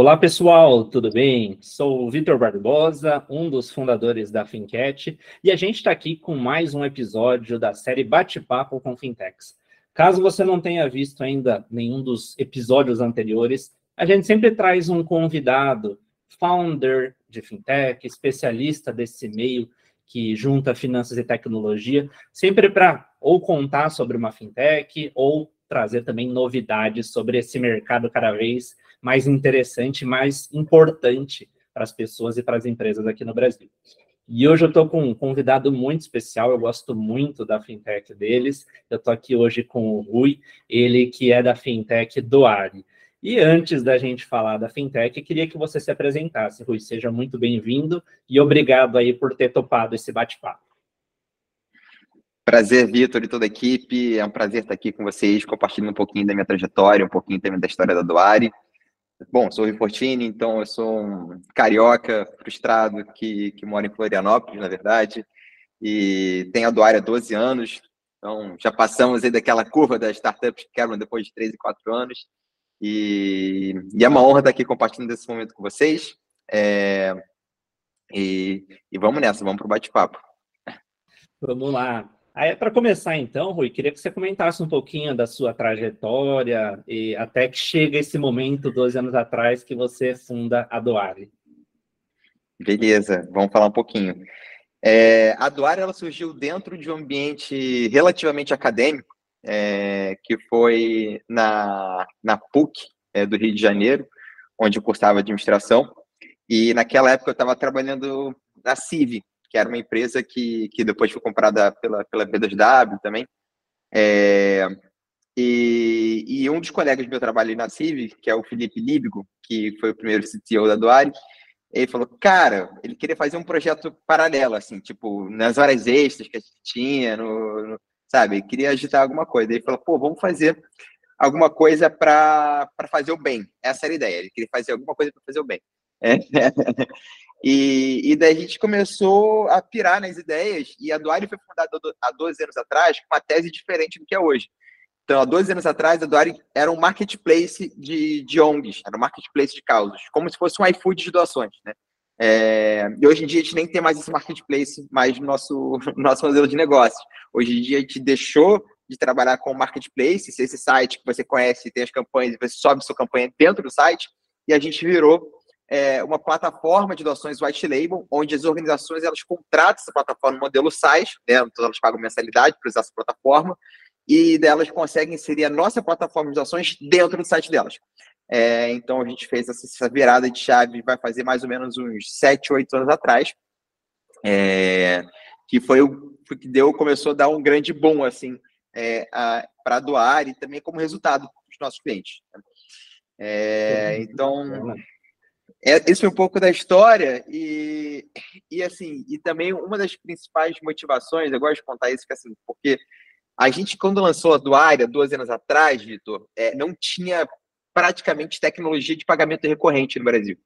Olá, pessoal, tudo bem? Sou o Vitor Barbosa, um dos fundadores da Fincat, e a gente está aqui com mais um episódio da série Bate-Papo com Fintechs. Caso você não tenha visto ainda nenhum dos episódios anteriores, a gente sempre traz um convidado, founder de fintech, especialista desse meio que junta finanças e tecnologia, sempre para ou contar sobre uma fintech ou trazer também novidades sobre esse mercado cada vez mais interessante, mais importante para as pessoas e para as empresas aqui no Brasil. E hoje eu estou com um convidado muito especial, eu gosto muito da fintech deles. Eu estou aqui hoje com o Rui, ele que é da fintech do Ari. E antes da gente falar da fintech, queria que você se apresentasse, Rui. Seja muito bem-vindo e obrigado aí por ter topado esse bate-papo. Prazer, Vitor e toda a equipe. É um prazer estar aqui com vocês, compartilhando um pouquinho da minha trajetória, um pouquinho também da história da Doari. Bom, sou o Rifortini, então eu sou um carioca frustrado que, que mora em Florianópolis, na verdade, e tenho a Doária há 12 anos, então já passamos aí daquela curva das startups que quebram depois de 3 e 4 anos, e, e é uma honra estar aqui compartilhando esse momento com vocês, é, e, e vamos nessa, vamos para o bate-papo. Vamos lá. Aí, para começar, então, Rui, queria que você comentasse um pouquinho da sua trajetória e até que chega esse momento, 12 anos atrás, que você funda a Doare. Beleza, vamos falar um pouquinho. É, a Doare ela surgiu dentro de um ambiente relativamente acadêmico, é, que foi na, na PUC é, do Rio de Janeiro, onde eu cursava administração. E naquela época eu estava trabalhando na CIV, que era uma empresa que, que depois foi comprada pela, pela B2W também. É, e, e, um dos colegas do meu trabalho na CIV, que é o Felipe Líbigo, que foi o primeiro CTO da Doari, ele falou, cara, ele queria fazer um projeto paralelo, assim, tipo, nas horas extras que a gente tinha, no, no sabe, queria agitar alguma coisa. Ele falou, pô, vamos fazer alguma coisa para fazer o bem. Essa era a ideia, ele queria fazer alguma coisa para fazer o bem. É. E, e daí a gente começou a pirar nas ideias, e a Doari foi fundada há 12 anos atrás com uma tese diferente do que é hoje. Então, há 12 anos atrás, a Doari era um marketplace de, de ONGs, era um marketplace de causas, como se fosse um iFood de doações, né? É, e hoje em dia a gente nem tem mais esse marketplace mais no nosso, no nosso modelo de negócio. Hoje em dia a gente deixou de trabalhar com marketplace, esse site que você conhece, tem as campanhas, você sobe sua campanha dentro do site, e a gente virou é, uma plataforma de doações white label, onde as organizações elas contratam essa plataforma modelo SaaS, né? então elas pagam mensalidade para usar essa plataforma, e delas conseguem inserir a nossa plataforma de doações dentro do site delas. É, então a gente fez essa virada de chave, vai fazer mais ou menos uns 7, 8 anos atrás, é, que foi o que deu, começou a dar um grande boom assim, é, para doar e também como resultado para os nossos clientes. É, então, é, esse é um pouco da história e, e assim, e também uma das principais motivações, eu gosto de contar isso, que assim, porque a gente, quando lançou a Doária, duas anos atrás, Vitor, é, não tinha praticamente tecnologia de pagamento recorrente no Brasil.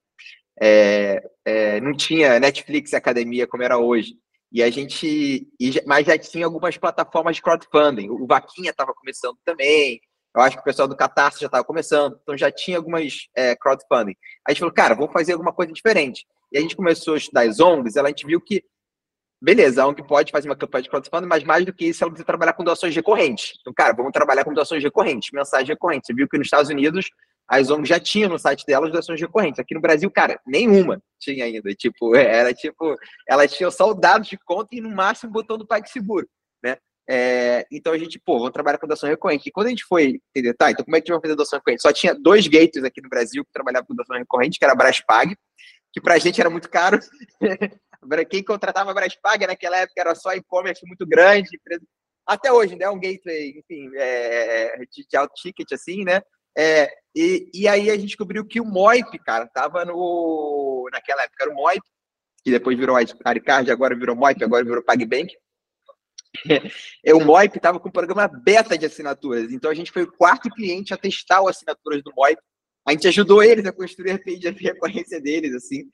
É, é, não tinha Netflix Academia como era hoje. E a gente, mas já tinha algumas plataformas de crowdfunding. O Vaquinha estava começando também, eu acho que o pessoal do Catarse já estava começando, então já tinha algumas é, crowdfunding. Aí a gente falou, cara, vamos fazer alguma coisa diferente. E a gente começou a estudar as ONGs, a gente viu que, beleza, a ONG pode fazer uma campanha de crowdfunding, mas mais do que isso, ela precisa trabalhar com doações recorrentes. Então, cara, vamos trabalhar com doações recorrentes, mensagem recorrente. Você viu que nos Estados Unidos as ONGs já tinham no site delas doações recorrentes. Aqui no Brasil, cara, nenhuma tinha ainda. Tipo, era tipo, elas tinham só o dado de conta e no máximo botão do PagSeguro, né? É, então a gente, pô, vamos trabalhar com doação recorrente. E quando a gente foi entender, tá, então como é que a gente vai fazer doação recorrente? Só tinha dois gates aqui no Brasil que trabalhavam com doação recorrente, que era a Braspag, que pra gente era muito caro. Quem contratava a Braspag naquela época era só e-commerce muito grande. Até hoje, né? Um gateway, enfim, é, de, de alto ticket, assim, né? É, e, e aí a gente descobriu que o Moip, cara, tava no. Naquela época era o Moip, que depois virou Aricard, agora virou Moip, agora virou PagBank. É, o Moip estava com o programa beta de assinaturas, então a gente foi o quarto cliente a testar as assinaturas do Moip. A gente ajudou eles a construir a API de recorrência deles, assim.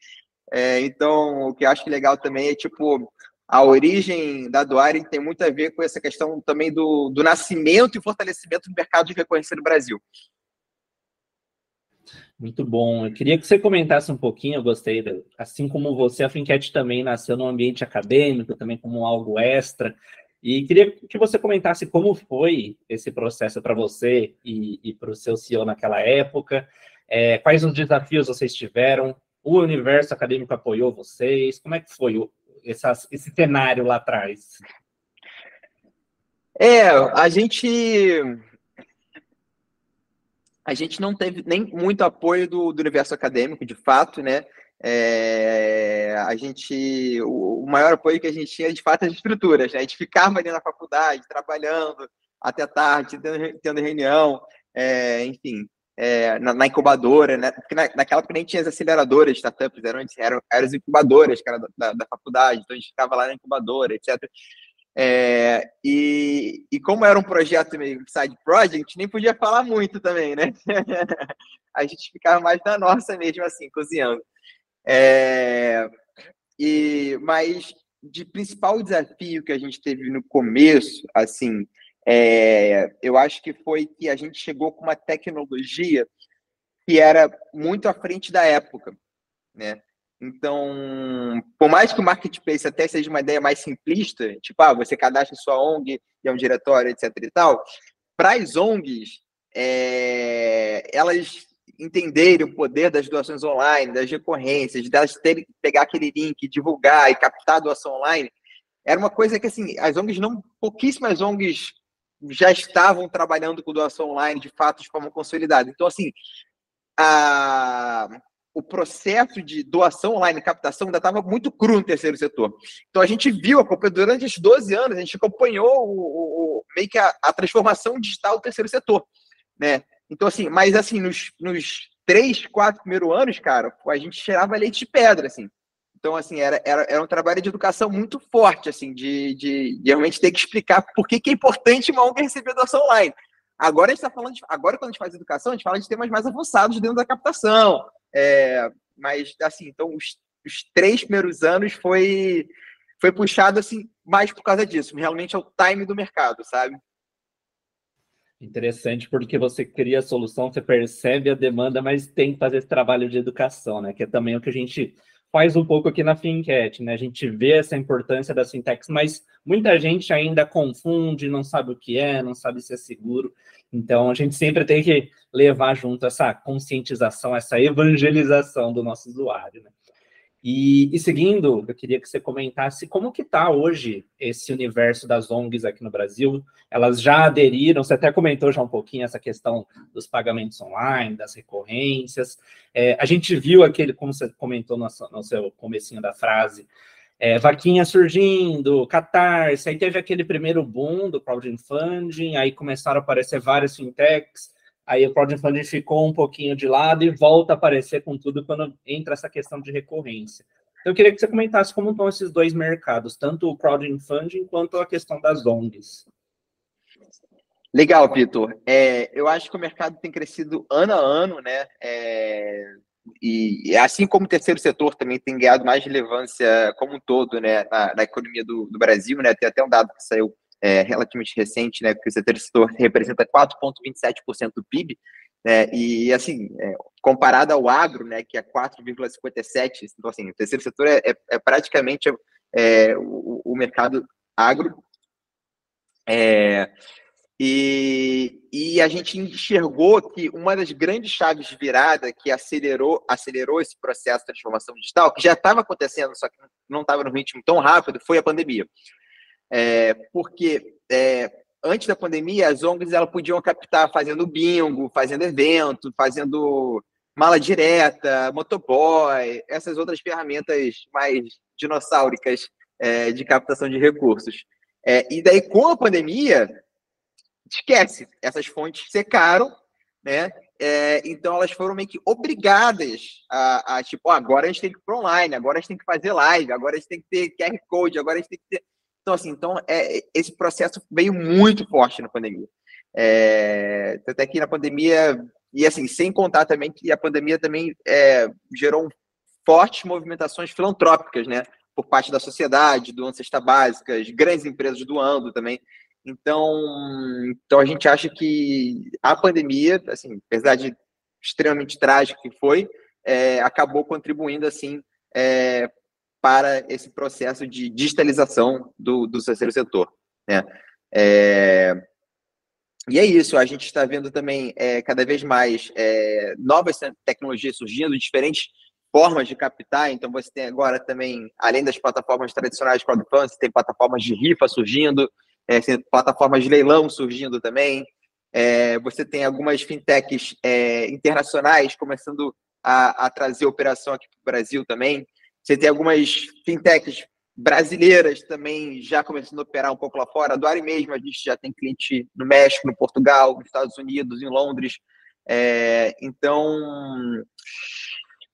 É, então, o que eu acho legal também é, tipo, a origem da Doari tem muito a ver com essa questão também do, do nascimento e fortalecimento do mercado de recorrência no Brasil. Muito bom. Eu queria que você comentasse um pouquinho, eu gostei, assim como você, a Finquete também nasceu no ambiente acadêmico, também como algo extra. E queria que você comentasse como foi esse processo para você e, e para o seu CEO naquela época, é, quais os desafios vocês tiveram, o universo acadêmico apoiou vocês, como é que foi o, esse cenário lá atrás? É, a gente a gente não teve nem muito apoio do, do universo acadêmico, de fato, né? É, a gente, o, o, maior apoio que a gente tinha, de fato, as estruturas, né? A gente ficava ali na faculdade, trabalhando até tarde, tendo, tendo reunião, é, enfim, é, na, na, incubadora, né? Porque na, naquela época nem tinha as aceleradoras startups, eram, eram, eram as incubadoras, cara, da, da faculdade, então a gente ficava lá na incubadora, etc. É, e, e como era um projeto meio side project, a gente nem podia falar muito também, né? a gente ficava mais na nossa mesmo, assim, cozinhando. É, e, mas de principal desafio que a gente teve no começo, assim, é, eu acho que foi que a gente chegou com uma tecnologia que era muito à frente da época, né? Então, por mais que o marketplace até seja uma ideia mais simplista, tipo, ah, você cadastra sua ONG e é um diretório, etc e tal, para as ONGs, é, elas entenderem o poder das doações online, das recorrências, delas terem que pegar aquele link, divulgar e captar a doação online, era uma coisa que, assim, as ONGs não, pouquíssimas ONGs já estavam trabalhando com doação online, de fato, de forma consolidada. Então, assim, a, o processo de doação online, captação, ainda estava muito cru no terceiro setor. Então a gente viu, durante esses 12 anos, a gente acompanhou o, o meio que a, a, transformação digital do terceiro setor. Né? Então, assim, mas assim, nos, nos três, quatro primeiros anos, cara, a gente cheirava leite de pedra, assim. Então, assim, era, era, era um trabalho de educação muito forte, assim, de, de, de realmente ter que explicar por que, que é importante uma ONG receber doação online. Agora a gente está falando, de, agora quando a gente faz educação, a gente fala de temas mais avançados dentro da captação, é, mas, assim, então, os, os três primeiros anos foi, foi puxado, assim, mais por causa disso. Realmente é o time do mercado, sabe? Interessante, porque você cria a solução, você percebe a demanda, mas tem que fazer esse trabalho de educação, né? Que é também o que a gente faz um pouco aqui na FinCat, né? A gente vê essa importância das fintechs, mas muita gente ainda confunde, não sabe o que é, não sabe se é seguro. Então, a gente sempre tem que levar junto essa conscientização, essa evangelização do nosso usuário, né? E, e, seguindo, eu queria que você comentasse como que está hoje esse universo das ONGs aqui no Brasil. Elas já aderiram, você até comentou já um pouquinho essa questão dos pagamentos online, das recorrências. É, a gente viu aquele, como você comentou no, no seu comecinho da frase, é, vaquinha surgindo, Catarse, aí teve aquele primeiro boom do crowdfunding, aí começaram a aparecer várias fintechs, aí o crowdfunding ficou um pouquinho de lado e volta a aparecer com tudo quando entra essa questão de recorrência. Então, eu queria que você comentasse como estão esses dois mercados, tanto o crowdfunding quanto a questão das ONGs. Legal, Vitor. É, eu acho que o mercado tem crescido ano a ano, né? É, e assim como o terceiro setor também tem ganhado mais relevância como um todo, né, na, na economia do, do, Brasil, né? Tem até um dado que saiu é, relativamente recente, né, que o setor representa 4,27% do PIB, né, e assim, é, comparado ao agro, né, que é 4,57%, então assim, o terceiro setor é, é, é praticamente é, o, o, mercado agro, é, e, e a gente enxergou que uma das grandes chaves de virada que acelerou, acelerou esse processo de transformação digital, que já estava acontecendo, só que não estava no ritmo tão rápido, foi a pandemia. É, porque é, antes da pandemia, as ONGs elas podiam captar fazendo bingo, fazendo evento, fazendo mala direta, motoboy, essas outras ferramentas mais dinossáuricas é, de captação de recursos. É, e daí, com a pandemia, esquece, essas fontes secaram, né? É, então elas foram meio que obrigadas a, a tipo, agora a gente tem que ir para online, agora a gente tem que fazer live, agora a gente tem que ter QR Code, agora a gente tem que ter. Então, assim, então, é, esse processo veio muito forte na pandemia. É, até que na pandemia, e assim, sem contar também que a pandemia também é, gerou fortes movimentações filantrópicas, né? Por parte da sociedade, doando cesta básicas, grandes empresas doando também. Então, então a gente acha que a pandemia, assim, apesar de extremamente trágico que foi, é, acabou contribuindo assim é, para esse processo de digitalização do, do terceiro setor. Né? É, e é isso, a gente está vendo também é, cada vez mais é, novas tecnologias surgindo, diferentes formas de captar. Então, você tem agora também, além das plataformas tradicionais de crowdfunding, você tem plataformas de rifa surgindo, é, plataformas de leilão surgindo também. É, você tem algumas fintechs é, internacionais começando a, a, trazer operação aqui para o Brasil também. Você tem algumas fintechs brasileiras também já começando a operar um pouco lá fora. Do Ari mesmo, a gente já tem cliente no México, no Portugal, nos Estados Unidos, em Londres. É, então,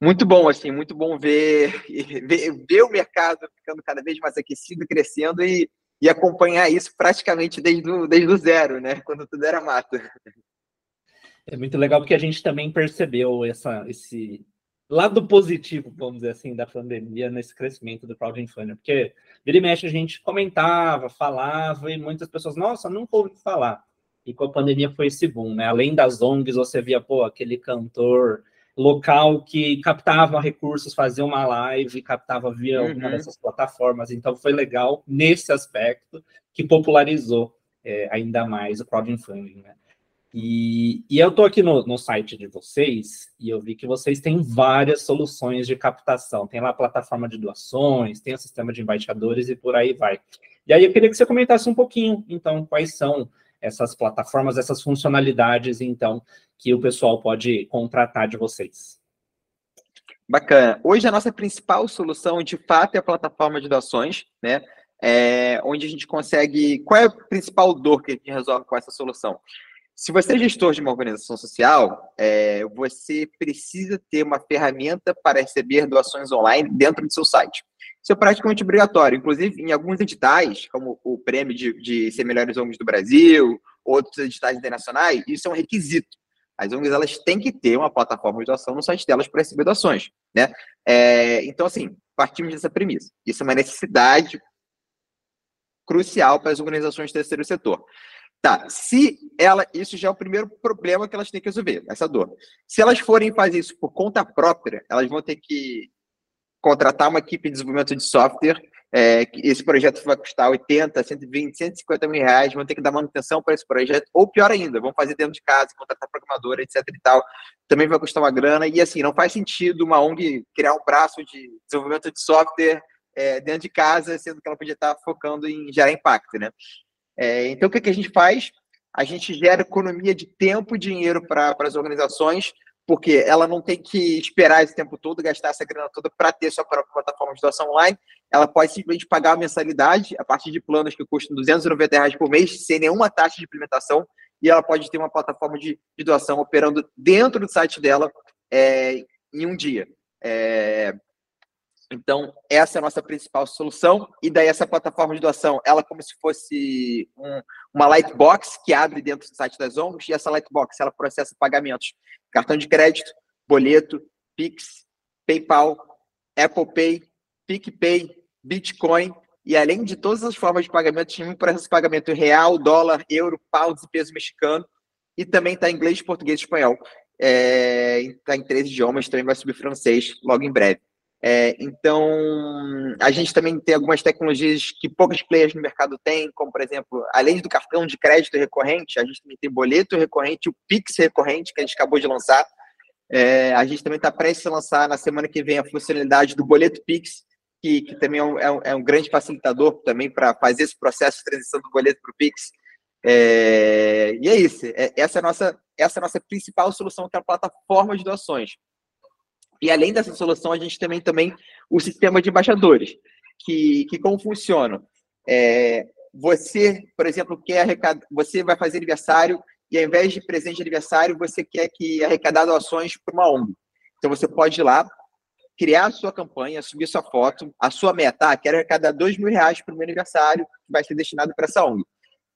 muito bom, assim, muito bom ver, ver, ver, o mercado ficando cada vez mais aquecido, crescendo e, e acompanhar isso praticamente desde o, desde zero, né? Quando tudo era mato. É muito legal porque a gente também percebeu essa, esse lado positivo, vamos dizer assim, da pandemia nesse crescimento do crowdfunding, porque vira e mexe a gente comentava, falava e muitas pessoas, nossa, nunca ouvi falar. E com a pandemia foi esse boom, né? Além das ONGs, você via, pô, aquele cantor local que captava recursos, fazia uma live, captava via uhum. uma dessas plataformas. Então foi legal nesse aspecto que popularizou é, ainda mais o crowdfunding. Né? E, e eu estou aqui no, no, site de vocês e eu vi que vocês têm várias soluções de captação. Tem lá a plataforma de doações, tem o sistema de embaixadores e por aí vai. E aí eu queria que você comentasse um pouquinho, então, quais são essas plataformas, essas funcionalidades, então, que o pessoal pode contratar de vocês. Bacana. Hoje a nossa principal solução, de fato, é a plataforma de doações, né? É, onde a gente consegue. Qual é a principal dor que a gente resolve com essa solução? Se você é gestor de uma organização social, é, você precisa ter uma ferramenta para receber doações online dentro do seu site. Isso é praticamente obrigatório. Inclusive, em alguns editais, como o prêmio de, de ser melhores ONGs do Brasil, outros editais internacionais, isso é um requisito. As ONGs elas têm que ter uma plataforma de doação no site delas para receber doações, né? É, então, assim, partimos dessa premissa. Isso é uma necessidade crucial para as organizações do terceiro setor. Tá, se ela, isso já é o primeiro problema que elas têm que resolver, essa dor. Se elas forem fazer isso por conta própria, elas vão ter que contratar uma equipe de desenvolvimento de software. É, esse projeto vai custar 80, 120, 150 mil reais. Vão ter que dar manutenção para esse projeto, ou pior ainda, vão fazer dentro de casa, contratar programador, etc. e tal. Também vai custar uma grana. E assim, não faz sentido uma ONG criar um braço de desenvolvimento de software é, dentro de casa, sendo que ela podia estar focando em gerar impacto, né? É, então, o que, que a gente faz? A gente gera economia de tempo e dinheiro para as organizações porque ela não tem que esperar esse tempo todo, gastar essa grana toda para ter sua própria plataforma de doação online. Ela pode simplesmente pagar a mensalidade a partir de planos que custam 290 reais por mês, sem nenhuma taxa de implementação, e ela pode ter uma plataforma de, de doação operando dentro do site dela é, em um dia. É, então, essa é a nossa principal solução. E daí, essa plataforma de doação, ela é como se fosse um, uma lightbox que abre dentro do site das ONGs. E essa lightbox, ela processa pagamentos. Cartão de crédito, boleto, Pix, PayPal, Apple Pay, PicPay, Bitcoin. E além de todas as formas de pagamento, tem um processo de pagamento real, dólar, euro, pounds e peso mexicano. E também está em inglês, português e espanhol. Está é, tá em três idiomas, também vai subir francês logo em breve. É, então, a gente também tem algumas tecnologias que poucos players no mercado têm, como, por exemplo, além do cartão de crédito recorrente, a gente também tem boleto recorrente, o Pix recorrente, que a gente acabou de lançar. É, a gente também está prestes a lançar na semana que vem a funcionalidade do boleto Pix, que, que também é um, é um, é grande facilitador também para fazer esse processo de transição do boleto para o Pix. É, e é isso. É, essa, é a nossa, essa é a nossa principal solução, que é a plataforma de doações. E além dessa solução, a gente também também o sistema de embaixadores, que, que como funciona? É, você, por exemplo, quer arrecadar, você vai fazer aniversário e ao invés de presente de aniversário, você quer que arrecadar doações para uma ONG. Então você pode ir lá, criar a sua campanha, subir sua foto, a sua meta, ah, quero arrecadar dois mil reais para o meu aniversário, que vai ser destinado para essa ONG.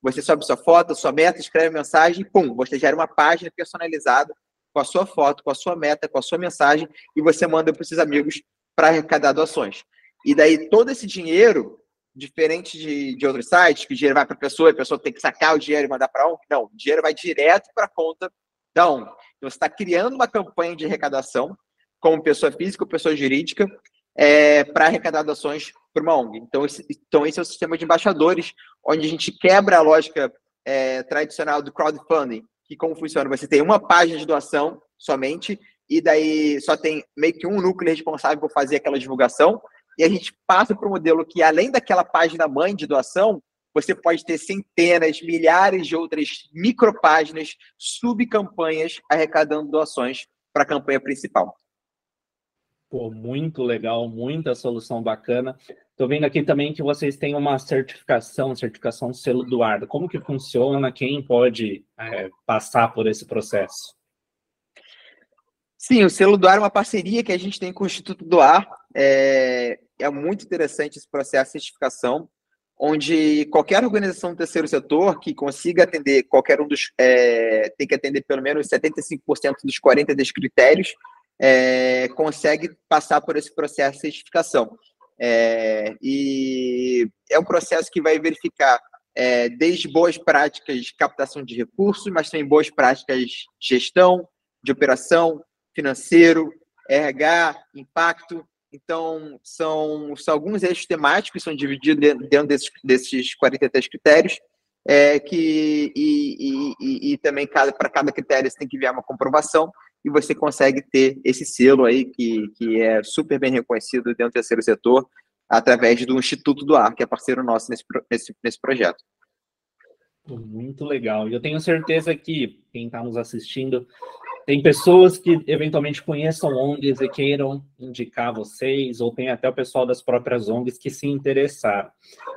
Você sobe sua foto, sua meta, escreve a mensagem, pum, você gera uma página personalizada com a sua foto, com a sua meta, com a sua mensagem, e você manda para os seus amigos para arrecadar doações. E daí todo esse dinheiro, diferente de, de outros sites, que o dinheiro vai para a pessoa, a pessoa tem que sacar o dinheiro e mandar para um, não, o dinheiro vai direto para a conta Então, você está criando uma campanha de arrecadação, como pessoa física ou pessoa jurídica, é, para arrecadar doações para uma ONG. Então esse, então, esse é o sistema de embaixadores, onde a gente quebra a lógica é, tradicional do crowdfunding, que como funciona? Você tem uma página de doação somente, e daí só tem meio que um núcleo responsável por fazer aquela divulgação, e a gente passa para o modelo que, além daquela página mãe de doação, você pode ter centenas, milhares de outras micropáginas, subcampanhas arrecadando doações para a campanha principal. Pô, muito legal, muita solução bacana. Estou vendo aqui também que vocês têm uma certificação, certificação selo do Ardo. Como que funciona? Quem pode é, passar por esse processo? Sim, o selo do ar é uma parceria que a gente tem com o Instituto do Ar. É, é muito interessante esse processo de certificação onde qualquer organização do terceiro setor que consiga atender qualquer um dos. É, tem que atender pelo menos 75% dos 42 critérios, é, consegue passar por esse processo de certificação. É, e é um processo que vai verificar é, desde boas práticas de captação de recursos, mas também boas práticas de gestão, de operação, financeiro, RH, impacto, então, são, são alguns eixos temáticos, são divididos dentro desses, desses 43 critérios, é, que, e, e, e também cada, para cada critério você tem que enviar uma comprovação, e você consegue ter esse selo aí, que, que é super bem reconhecido dentro do terceiro setor, através do Instituto do Ar, que é parceiro nosso nesse, nesse, nesse projeto. Muito legal. E eu tenho certeza que quem está nos assistindo tem pessoas que eventualmente conheçam ONGs e queiram indicar vocês, ou tem até o pessoal das próprias ONGs que se interessaram.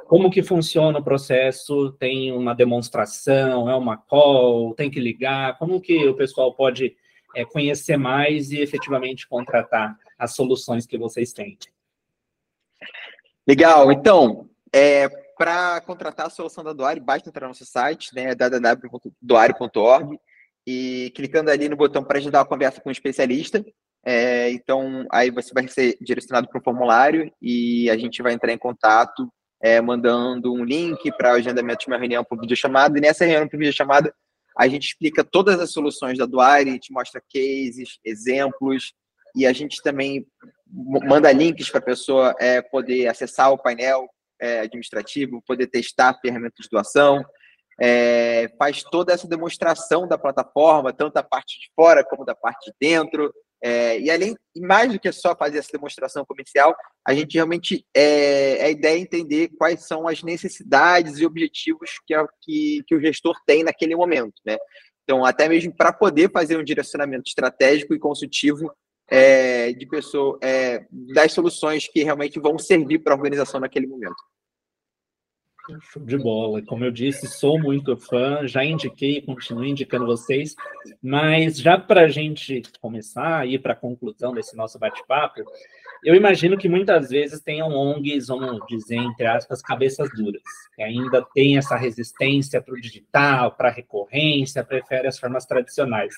Como que funciona o processo? Tem uma demonstração, é uma call, tem que ligar? Como que o pessoal pode é, conhecer mais e efetivamente contratar as soluções que vocês têm? Legal, então, é, para contratar a solução da Doare, basta entrar no nosso site, né, www.doare.org, e clicando ali no botão para agendar a conversa com um especialista. É, então, aí você vai ser direcionado para um formulário e a gente vai entrar em contato, é, mandando um link para o agendamento de uma reunião por videochamada. E nessa reunião por videochamada, a gente explica todas as soluções da Duari, te mostra cases, exemplos, e a gente também manda links para a pessoa é, poder acessar o painel é, administrativo, poder testar ferramentas de doação, é, faz toda essa demonstração da plataforma, tanto da parte de fora como da parte de dentro. É, e além, mais do que só fazer essa demonstração comercial, a gente realmente é, a ideia é entender quais são as necessidades e objetivos que, que, que o gestor tem naquele momento, né? Então, até mesmo para poder fazer um direcionamento estratégico e consultivo é, de pessoa, é, das soluções que realmente vão servir para a organização naquele momento. Show de bola. Como eu disse, sou muito fã, já indiquei e continuo indicando vocês, mas já para a gente começar a ir para a conclusão desse nosso bate-papo, eu imagino que muitas vezes tenham ONGs, vamos dizer, entre aspas, cabeças duras, que ainda tem essa resistência para o digital, para a recorrência, prefere as formas tradicionais.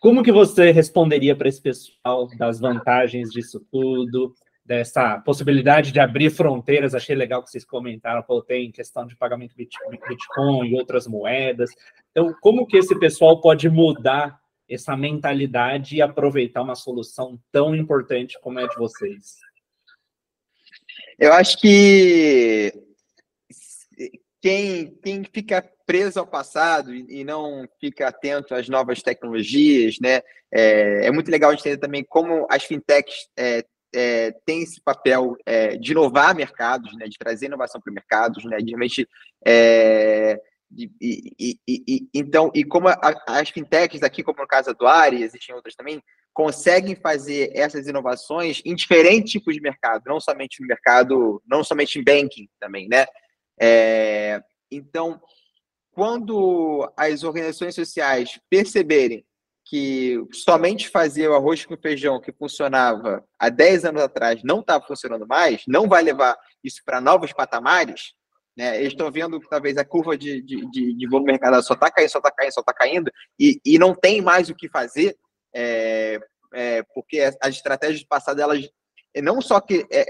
Como que você responderia para esse pessoal das vantagens disso tudo? Dessa possibilidade de abrir fronteiras. Achei legal que vocês comentaram, pô, tem questão de pagamento Bitcoin e outras moedas. Então, como que esse pessoal pode mudar essa mentalidade e aproveitar uma solução tão importante como é de vocês? Eu acho que quem, quem fica preso ao passado e, não fica atento às novas tecnologias, né? É, é muito legal a gente entender também como as fintechs é, é, tem esse papel é, de inovar mercados, né, de trazer inovação para mercados, né, de realmente é, e, e, e, então e como a, as fintechs aqui, como no caso do Ari, existem outras também, conseguem fazer essas inovações em diferentes tipos de mercado, não somente no mercado, não somente em banking também, né? É, então, quando as organizações sociais perceberem que somente fazer o arroz com feijão que funcionava há 10 anos atrás não está funcionando mais, não vai levar isso para novos patamares, né? Eles estão vendo que talvez a curva de, de, de, de volume mercado só está caindo, só está caindo, só está caindo, e, e não tem mais o que fazer, é, é, porque as estratégias passadas, elas não só que é,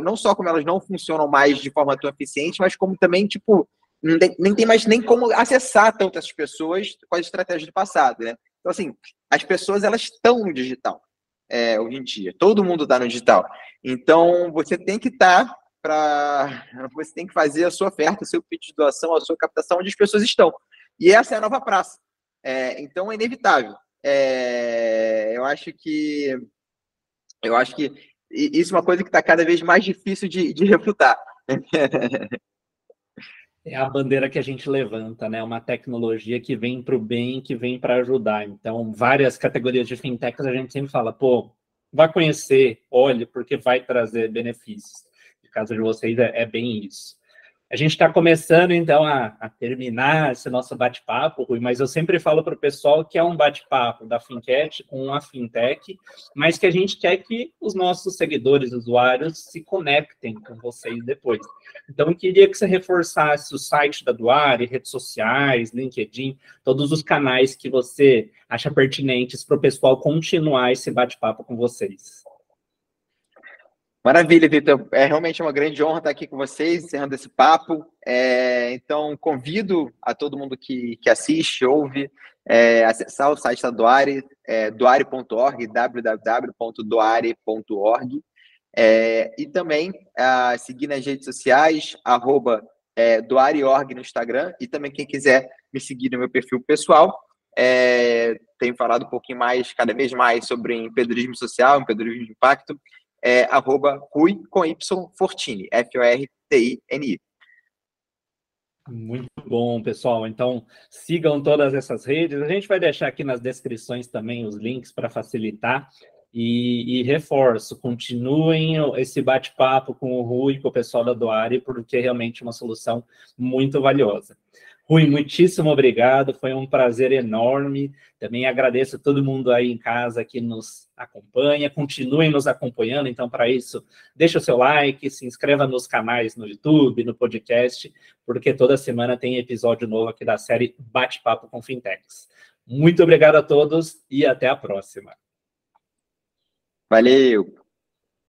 não só como elas não funcionam mais de forma tão eficiente, mas como também tipo nem tem mais nem como acessar tantas pessoas com as estratégias do passado, né? Então, assim, as pessoas, elas estão no digital é, hoje em dia. Todo mundo está no digital. Então, você tem que estar tá para... Você tem que fazer a sua oferta, o seu pitch de doação, a sua captação onde as pessoas estão. E essa é a nova praça. É, então, é inevitável. É, eu acho que... Eu acho que isso é uma coisa que está cada vez mais difícil de, de refutar. É a bandeira que a gente levanta, né? Uma tecnologia que vem para o bem, que vem para ajudar. Então, várias categorias de fintechs a gente sempre fala, pô, vá conhecer, olhe, porque vai trazer benefícios. No caso de vocês, é, é bem isso. A gente está começando, então, a, a, terminar esse nosso bate-papo, Rui, mas eu sempre falo para o pessoal que é um bate-papo da Fincat com a Fintech, mas que a gente quer que os nossos seguidores, usuários, se conectem com vocês depois. Então, eu queria que você reforçasse o site da Duare, redes sociais, LinkedIn, todos os canais que você acha pertinentes para o pessoal continuar esse bate-papo com vocês. Maravilha, Vitor. É realmente uma grande honra estar aqui com vocês, encerrando esse papo. É, então, convido a todo mundo que, que assiste, ouve, é, acessar o site da Doare, é, doare.org, www.doare.org. É, e também a seguir nas redes sociais, arroba é, doareorg no Instagram. E também quem quiser me seguir no meu perfil pessoal, é, tenho falado um pouquinho mais, cada vez mais, sobre empreendedorismo social, empreendedorismo de impacto é arroba Rui com Y Fortini, F-O-R-T-I-N-I. Muito bom, pessoal. Então, sigam todas essas redes. A gente vai deixar aqui nas descrições também os links para facilitar. E, e, reforço, continuem esse bate-papo com o Rui com o pessoal da Doare, porque é realmente uma solução muito valiosa. Rui, muitíssimo obrigado, foi um prazer enorme. Também agradeço a todo mundo aí em casa que nos acompanha, continuem nos acompanhando. Então, para isso, deixa o seu like, se inscreva nos canais no YouTube, no podcast, porque toda semana tem episódio novo aqui da série Bate-Papo com Fintechs. Muito obrigado a todos e até a próxima. Valeu!